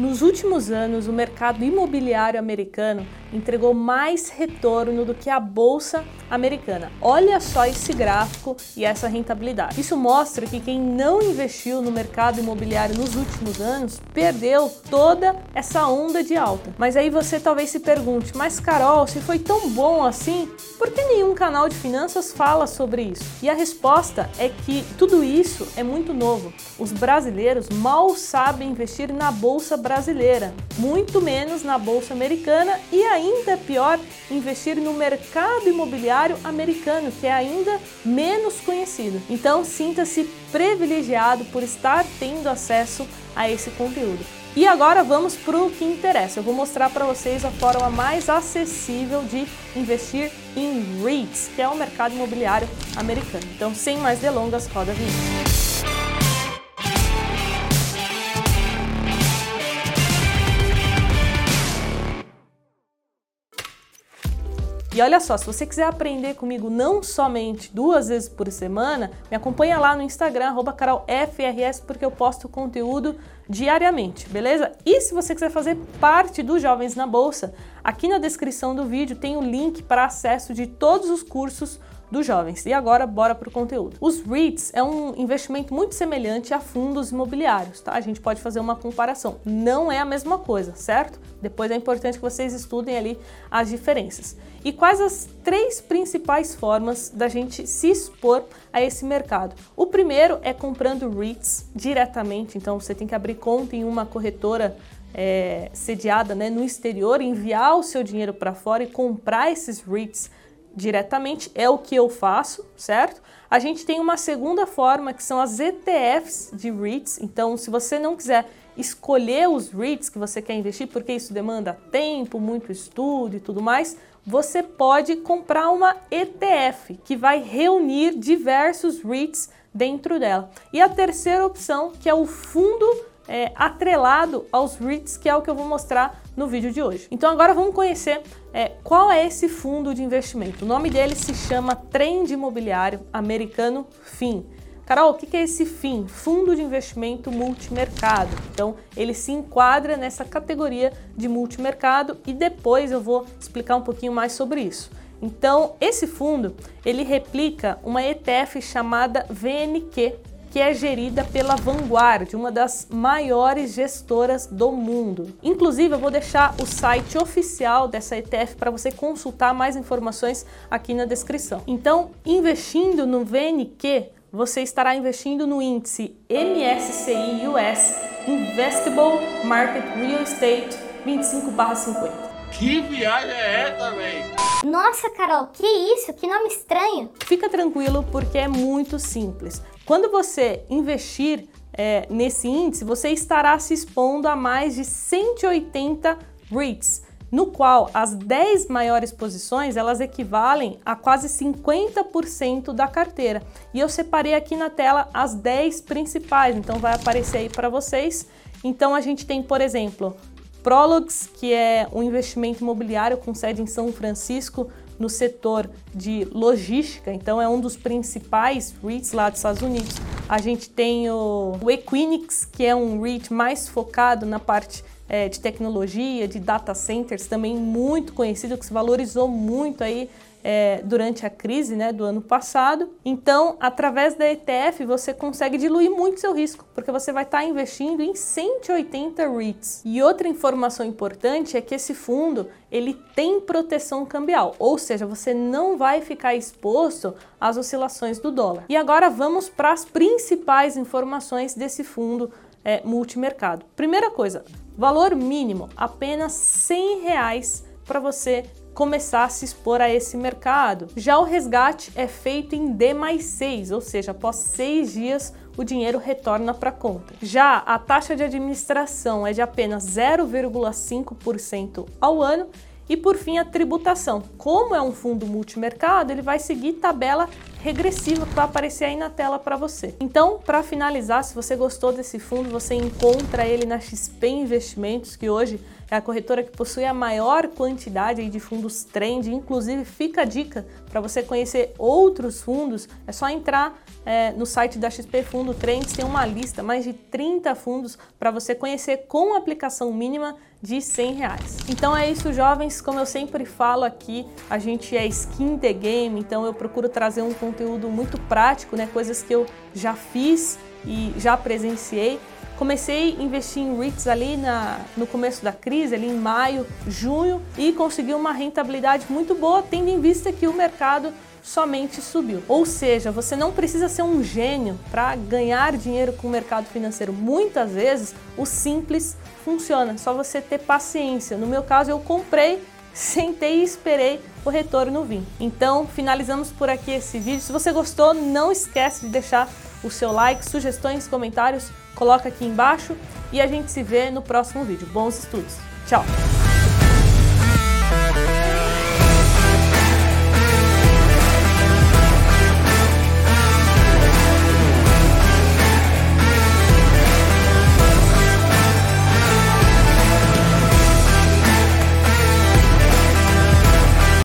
Nos últimos anos, o mercado imobiliário americano entregou mais retorno do que a bolsa americana. Olha só esse gráfico e essa rentabilidade. Isso mostra que quem não investiu no mercado imobiliário nos últimos anos perdeu toda essa onda de alta. Mas aí você talvez se pergunte: "Mas Carol, se foi tão bom assim, por que nenhum canal de finanças fala sobre isso?" E a resposta é que tudo isso é muito novo. Os brasileiros mal sabem investir na bolsa brasileira muito menos na bolsa americana e ainda pior, investir no mercado imobiliário americano, que é ainda menos conhecido. Então, sinta-se privilegiado por estar tendo acesso a esse conteúdo. E agora vamos para o que interessa. Eu vou mostrar para vocês a forma mais acessível de investir em REITs, que é o mercado imobiliário americano. Então, sem mais delongas, roda a vinheta. E olha só, se você quiser aprender comigo não somente duas vezes por semana, me acompanha lá no Instagram, carolfrs, porque eu posto conteúdo diariamente, beleza? E se você quiser fazer parte dos Jovens na Bolsa, aqui na descrição do vídeo tem o link para acesso de todos os cursos dos jovens. E agora, bora para o conteúdo. Os REITs é um investimento muito semelhante a fundos imobiliários, tá? A gente pode fazer uma comparação. Não é a mesma coisa, certo? Depois é importante que vocês estudem ali as diferenças. E quais as três principais formas da gente se expor a esse mercado? O primeiro é comprando REITs diretamente, então você tem que abrir conta em uma corretora é, sediada né, no exterior, enviar o seu dinheiro para fora e comprar esses REITs diretamente, é o que eu faço, certo? A gente tem uma segunda forma que são as ETFs de REITs. Então, se você não quiser escolher os REITs que você quer investir, porque isso demanda tempo, muito estudo e tudo mais, você pode comprar uma ETF que vai reunir diversos REITs dentro dela. E a terceira opção, que é o fundo é, atrelado aos REITs, que é o que eu vou mostrar no vídeo de hoje. Então agora vamos conhecer é, qual é esse fundo de investimento. O nome dele se chama Trend Imobiliário Americano FIM. Carol, o que é esse FIM? Fundo de Investimento Multimercado. Então, ele se enquadra nessa categoria de multimercado e depois eu vou explicar um pouquinho mais sobre isso. Então, esse fundo, ele replica uma ETF chamada VNQ, que é gerida pela Vanguard, uma das maiores gestoras do mundo. Inclusive, eu vou deixar o site oficial dessa ETF para você consultar mais informações aqui na descrição. Então, investindo no VNQ, você estará investindo no índice MSCI US Investable Market Real Estate 25/50. Que viagem é essa, velho? Nossa, Carol, que isso? Que nome estranho. Fica tranquilo porque é muito simples. Quando você investir é, nesse índice, você estará se expondo a mais de 180 REITs, no qual as 10 maiores posições elas equivalem a quase 50% da carteira. E eu separei aqui na tela as 10 principais, então vai aparecer aí para vocês. Então a gente tem, por exemplo, Prologs, que é um investimento imobiliário com sede em São Francisco, no setor de logística, então é um dos principais REITs lá dos Estados Unidos. A gente tem o, Equinix, que é um REIT mais focado na parte é, de tecnologia, de data centers, também muito conhecido, que se valorizou muito aí é, durante a crise né, do ano passado. Então, através da ETF, você consegue diluir muito seu risco, porque você vai estar investindo em 180 REITs. E outra informação importante é que esse fundo ele tem proteção cambial, ou seja, você não vai ficar exposto às oscilações do dólar. E agora vamos para as principais informações desse fundo é, multimercado. Primeira coisa, valor mínimo, apenas 100 reais para você começar a se expor a esse mercado. Já o resgate é feito em D mais 6, ou seja, após seis dias o dinheiro retorna para a conta. Já a taxa de administração é de apenas 0,5% ao ano e por fim a tributação. Como é um fundo multimercado, ele vai seguir tabela regressiva que vai aparecer aí na tela para você. Então, para finalizar, se você gostou desse fundo, você encontra ele na XP Investimentos, que hoje é a corretora que possui a maior quantidade de fundos trend. Inclusive, fica a dica para você conhecer outros fundos. É só entrar é, no site da XP Fundo Trends, tem uma lista, mais de 30 fundos para você conhecer com aplicação mínima de 100 reais. Então é isso, jovens. Como eu sempre falo aqui, a gente é skin the game, então eu procuro trazer um conteúdo muito prático, né? Coisas que eu já fiz e já presenciei Comecei a investir em REITs ali na, no começo da crise, ali em maio, junho, e consegui uma rentabilidade muito boa, tendo em vista que o mercado somente subiu. Ou seja, você não precisa ser um gênio para ganhar dinheiro com o mercado financeiro. Muitas vezes o simples funciona, só você ter paciência. No meu caso, eu comprei, sentei e esperei o retorno vir. Então, finalizamos por aqui esse vídeo. Se você gostou, não esquece de deixar o seu like, sugestões, comentários, coloca aqui embaixo e a gente se vê no próximo vídeo. Bons estudos. Tchau!